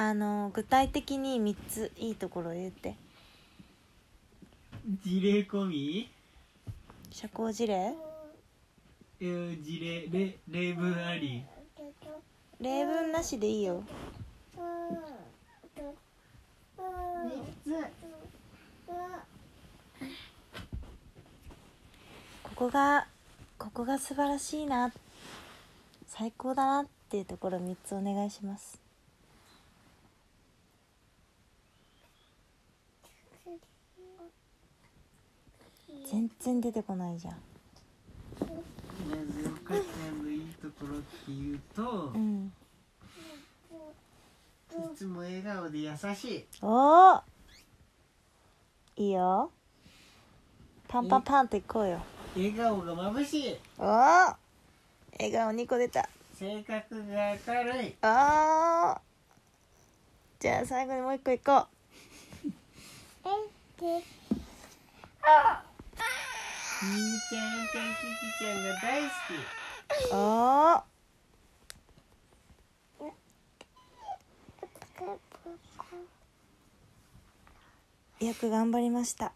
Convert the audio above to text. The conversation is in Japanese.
あの具体的に3ついいところを言って。事例込み？社交辞令？うん事例。例例文あり。例文なしでいいよ。ここがここが素晴らしいな。最高だなっていうところ3つお願いします全然出てこないじゃん。よかちゃんのいいところっていうとうん。いつも笑顔で優しい。おおいいよ。パンパンパンっていこうよ。笑顔が眩しい。おお笑顔2個出た。性格が明るい。あー。じゃあ最後にもう一個いこみーちゃんちゃんキキちゃんが大好き。ああよく頑張りました。